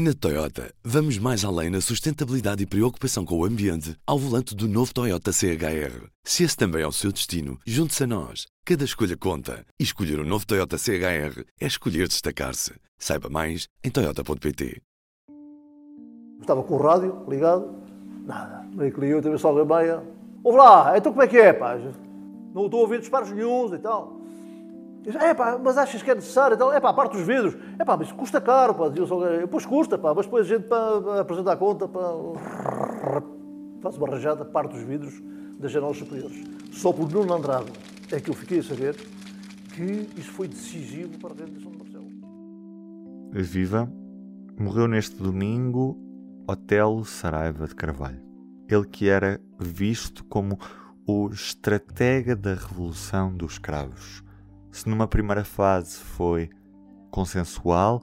Na Toyota, vamos mais além na sustentabilidade e preocupação com o ambiente ao volante do novo Toyota CHR. Se esse também é o seu destino, junte-se a nós. Cada escolha conta. E escolher o um novo Toyota CHR é escolher destacar-se. Saiba mais em Toyota.pt. Estava com o rádio ligado, nada. Meio que ligou, teve só a meia. Ouve lá, então como é que é, pá? Não estou a ouvir disparos nenhums e tal. Diz, é pá, mas achas que é necessário? Então, é pá, parte os vidros. É pá, mas custa caro, pá. Pois custa, pá, mas depois a gente para apresentar a conta, pá, faz uma rajada, parte os vidros das janelas superiores. Só por Nuno Andrade é que eu fiquei a saber que isso foi decisivo para a realização de Marcelo. Viva morreu neste domingo Otelo Saraiva de Carvalho. Ele que era visto como o estratega da revolução dos escravos se numa primeira fase foi consensual,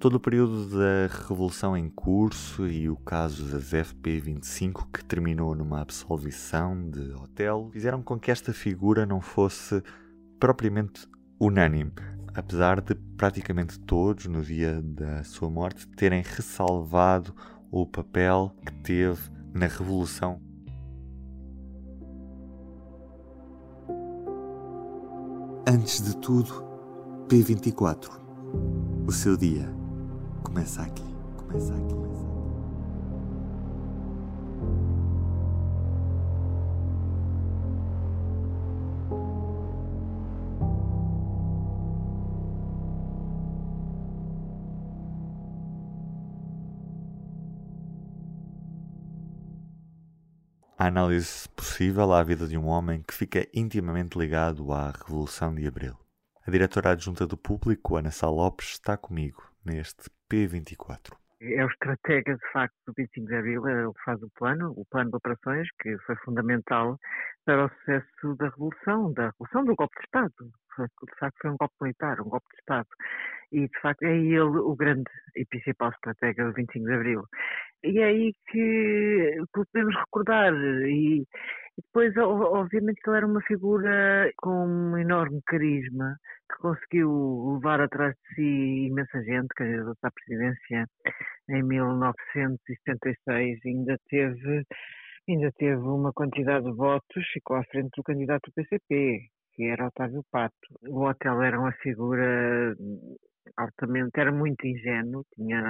todo o período da revolução em curso e o caso das FP25 que terminou numa absolvição de Otelo fizeram com que esta figura não fosse propriamente unânime, apesar de praticamente todos no dia da sua morte terem ressalvado o papel que teve na revolução Antes de tudo, P24. O seu dia começa aqui, começa aqui. A análise possível à vida de um homem que fica intimamente ligado à Revolução de Abril. A diretora adjunta do Público, Ana Sá Lopes, está comigo neste P24. É o estratega, de facto, do 25 de Abril, ele faz o plano, o plano de operações, que foi fundamental para o sucesso da Revolução, da Revolução do golpe de Estado. De facto, foi um golpe militar, um golpe de Estado. E, de facto, é ele o grande e principal estratega do 25 de Abril. E é aí que podemos recordar. E depois, obviamente, ele era uma figura com um enorme carisma, que conseguiu levar atrás de si imensa gente, que candidatou à presidência em 1976, ainda teve, ainda teve uma quantidade de votos, ficou à frente do candidato do PCP, que era Otávio Pato. O hotel era uma figura altamente, era muito ingênuo, tinha,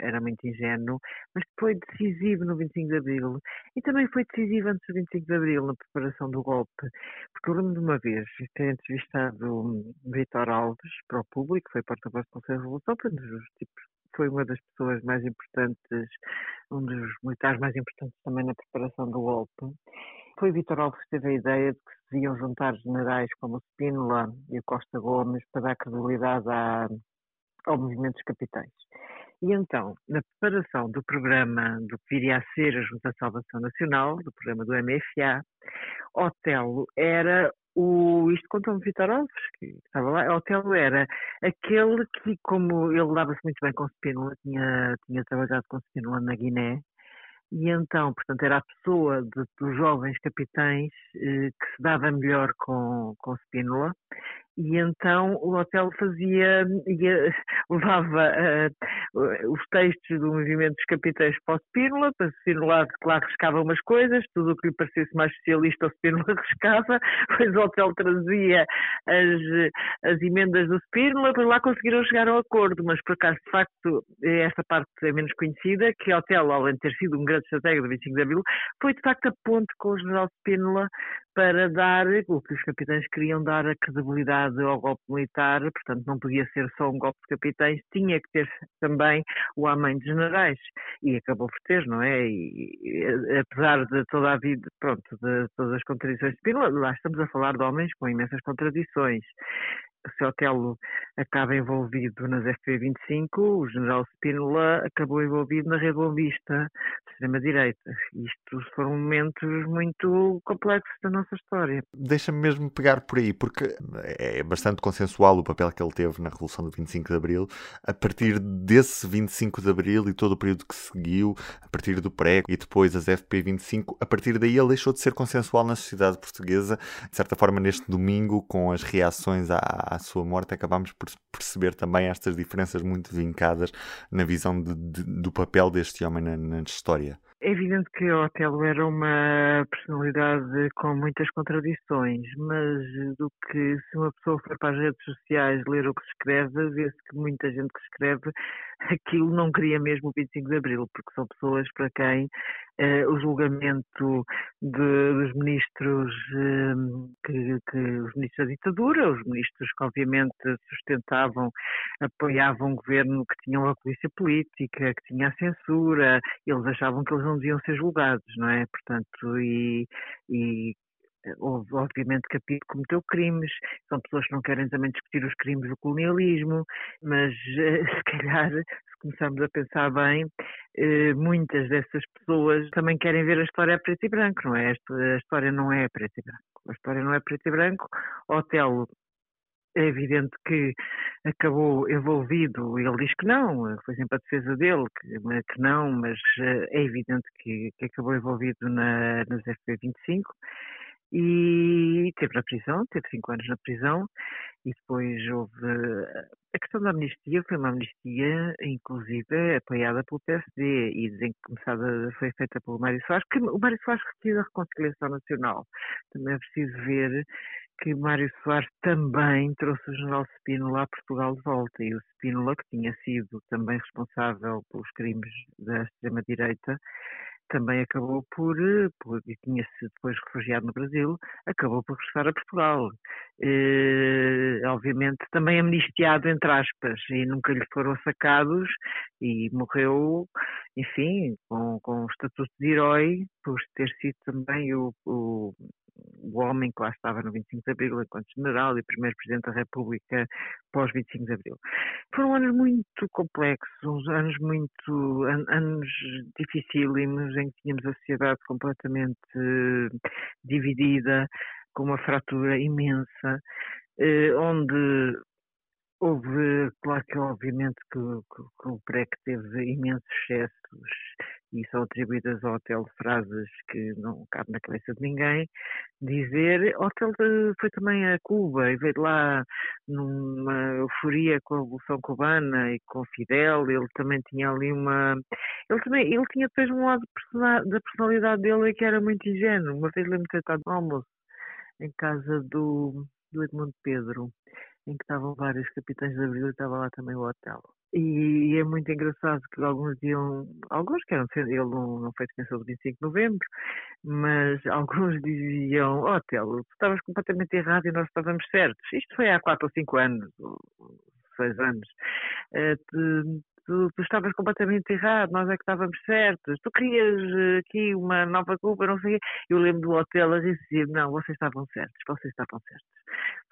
era muito ingênuo, mas foi decisivo no 25 de Abril e também foi decisivo antes do 25 de Abril na preparação do golpe, porque eu lembro de uma vez ter entrevistado Vitor Alves para o público, foi porta-voz do Conselho de Revolução, tipos foi uma das pessoas mais importantes, um dos militares mais importantes também na preparação do golpe. Foi Vitor Alves que teve a ideia de que se deviam juntar generais como o Spínola e o Costa Gomes para dar credibilidade à, ao movimento dos capitais. E então, na preparação do programa do que viria a ser a Junta de Salvação Nacional, do programa do MFA, Otelo era o, isto contou-me Vitor Alves, que estava lá, Otelo era aquele que, como ele dava-se muito bem com Spínola, tinha, tinha trabalhado com Spínola na Guiné, e então, portanto, era a pessoa de, dos jovens capitães eh, que se dava melhor com, com Spínola e então o hotel fazia, ia, levava uh, os textos do movimento dos capitães para o Spínola, para o Spínola lá riscava umas coisas, tudo o que lhe parecesse mais socialista o Spínola riscava, depois o hotel trazia as, as emendas do Spínola, para lá conseguiram chegar ao acordo, mas por acaso, de facto, esta parte é menos conhecida, que o hotel, além de ter sido um grande estratégia do 25 de Abril, foi de facto a ponte com o general Spínola para dar o que os capitães queriam dar a credibilidade ao golpe militar, portanto não podia ser só um golpe de capitães, tinha que ter também o amém de generais e acabou por ter, não é? E, e, apesar de toda a vida, pronto, de todas as contradições de Spínola, lá estamos a falar de homens com imensas contradições se Otelo acaba envolvido nas FP25, o general Spínola acabou envolvido na Rede Bombista, extrema-direita. Isto foram momentos muito complexos da nossa história. Deixa-me mesmo pegar por aí, porque é bastante consensual o papel que ele teve na Revolução do 25 de Abril. A partir desse 25 de Abril e todo o período que seguiu, a partir do pré e depois as FP25, a partir daí ele deixou de ser consensual na sociedade portuguesa, de certa forma neste domingo, com as reações à à sua morte, acabámos por perceber também estas diferenças muito vincadas na visão de, de, do papel deste homem na, na história. É evidente que Otelo era uma personalidade com muitas contradições, mas do que se uma pessoa for para as redes sociais ler o que se escreve, vê-se que muita gente que escreve aquilo não queria mesmo o 25 de Abril, porque são pessoas para quem eh, o julgamento de, dos ministros eh, que, que, os ministros da ditadura, os ministros que obviamente sustentavam, apoiavam um governo que tinham a polícia política, que tinha a censura, eles achavam que eles não deviam ser julgados, não é? Portanto, e, e houve obviamente Capito cometeu crimes, são pessoas que não querem também discutir os crimes do colonialismo, mas se calhar, se começarmos a pensar bem, eh, muitas dessas pessoas também querem ver a história preto e branco, não é? A história não é preto e branco. A história não é preto e branco. Otelo é evidente que acabou envolvido, ele diz que não, foi sempre a defesa dele, que, que não, mas eh, é evidente que, que acabou envolvido na, nas FP25 e teve na prisão, teve cinco anos na prisão e depois houve a questão da amnistia foi uma amnistia inclusive apoiada pelo PSD e dizem que começada foi feita pelo Mário Soares, que o Mário Soares retira a reconciliação nacional. Também é preciso ver que Mário Soares também trouxe o general Spínola a Portugal de volta e o Spínola, que tinha sido também responsável pelos crimes da extrema-direita, também acabou por, eh, por e tinha-se depois refugiado no Brasil, acabou por regressar a Portugal. Eh, obviamente também amnistiado, entre aspas, e nunca lhe foram sacados e morreu, enfim, com, com o estatuto de herói, por ter sido também o, o o homem que lá estava no 25 de Abril enquanto general e primeiro Presidente da República pós 25 de Abril. Foram anos muito complexos, anos muito an anos dificílimos em que tínhamos a sociedade completamente uh, dividida, com uma fratura imensa, uh, onde houve, claro que obviamente que, que, que o PREC teve imensos excessos e são atribuídas ao hotel frases que não cabem na cabeça de ninguém, dizer, o hotel foi também a Cuba e veio lá numa euforia com a Revolução Cubana e com Fidel, ele também tinha ali uma... Ele também, ele tinha depois um lado da personalidade dele que era muito ingênuo, uma vez lembro-me de estado no almoço em casa do, do Edmundo Pedro, em que estavam vários capitães de abril e estava lá também o hotel. E é muito engraçado que alguns diziam, alguns que eram, ele não, não foi defensor do 25 de novembro, mas alguns diziam, ó oh, tu estavas completamente errado e nós estávamos certos. Isto foi há 4 ou 5 anos, ou 6 anos. Uh, tu, tu, estavas completamente errado, nós é que estávamos certos. Tu querias uh, aqui uma nova Cuba, não sei. Eu lembro do hotel a dizer, não, vocês estavam certos, vocês estavam certos.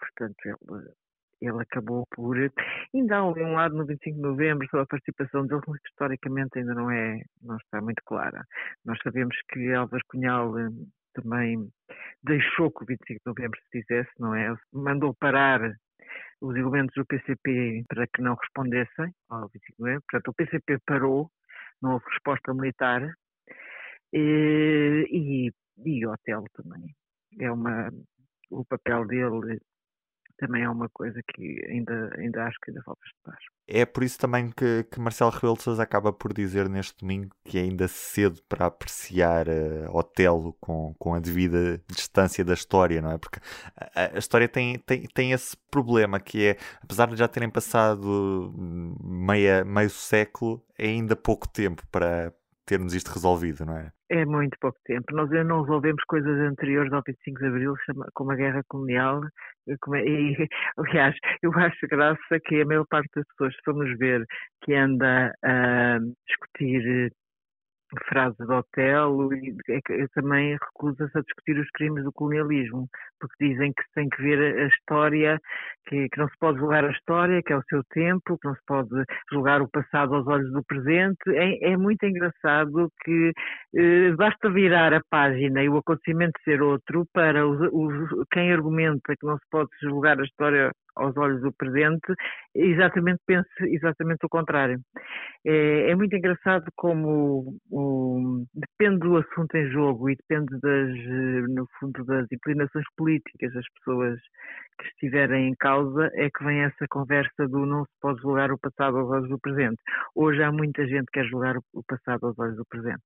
Portanto, ele ele acabou por. Ainda há um lado no 25 de novembro sobre a participação dele, mas historicamente ainda não é, não está muito clara. Nós sabemos que Álvaro Cunhal eh, também deixou que o 25 de novembro se fizesse, não é? Mandou parar os elementos do PCP para que não respondessem ao 25 de novembro. Portanto, o PCP parou, não houve resposta militar e, e, e o hotel também. É uma, o papel dele também é uma coisa que ainda, ainda acho que ainda falta estudar. É por isso também que, que Marcelo Rebelo de Sousa acaba por dizer neste domingo que é ainda cedo para apreciar uh, Otelo com, com a devida distância da história, não é? Porque a, a, história tem, tem, tem esse problema que é, apesar de já terem passado meia, meio século, é ainda pouco tempo para termos isto resolvido, não é? É muito pouco tempo. Nós não resolvemos coisas anteriores ao 25 de Abril, como a guerra colonial. E, aliás, eu acho graça que a maior parte das pessoas, se formos ver, que anda a discutir frase de Otelo e é também recusa-se a discutir os crimes do colonialismo, porque dizem que tem que ver a história, que, que, não se pode julgar a história, que é o seu tempo, que não se pode julgar o passado aos olhos do presente. É, é muito engraçado que eh, basta virar a página e o acontecimento ser outro para os, os, quem argumenta que não se pode julgar a história aos olhos do presente, exatamente pense exatamente o contrário. É, é muito engraçado como o, depende do assunto em jogo e depende das, no fundo, das inclinações políticas das pessoas que estiverem em causa, é que vem essa conversa do não se pode julgar o passado aos olhos do presente. Hoje há muita gente que quer julgar o passado aos olhos do presente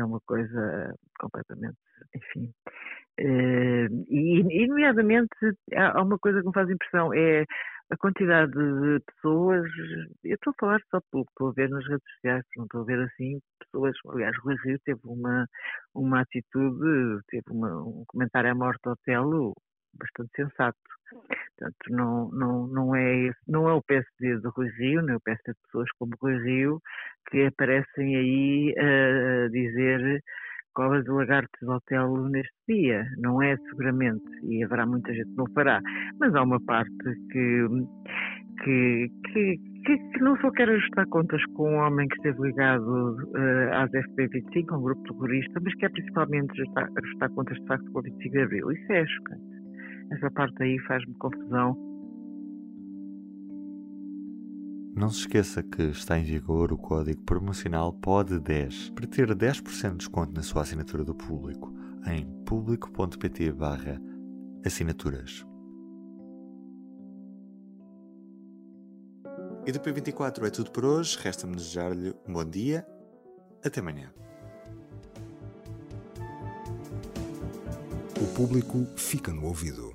é uma coisa completamente, enfim. Eh, e, e, nomeadamente, há uma coisa que me faz impressão, é a quantidade de pessoas, eu estou a falar só pelo que estou a ver nas redes sociais, não estou a ver assim, pessoas, aliás, Rui Rio teve uma, uma atitude, teve uma, um comentário à morte do Otelo bastante sensato. Portanto, não, não, não, é, não é o PSD de Rui Rio, nem o PSD de pessoas como Rui Rio, que aparecem aí a dizer cobras de lagartos hotel neste dia. Não é seguramente, e haverá muita gente que não fará, mas há uma parte que, que, que, que, que não só quer ajustar contas com um homem que esteve ligado uh, às FP25, um grupo terrorista, mas quer principalmente ajustar, ajustar contas de facto com o 25 de Abril. Isso é chocante. Essa parte aí faz-me confusão. Não se esqueça que está em vigor o código promocional POD10 para ter 10% de desconto na sua assinatura do público em público.pt assinaturas. E do P24 é tudo por hoje. Resta-me desejar-lhe um bom dia. Até amanhã. O público fica no ouvido.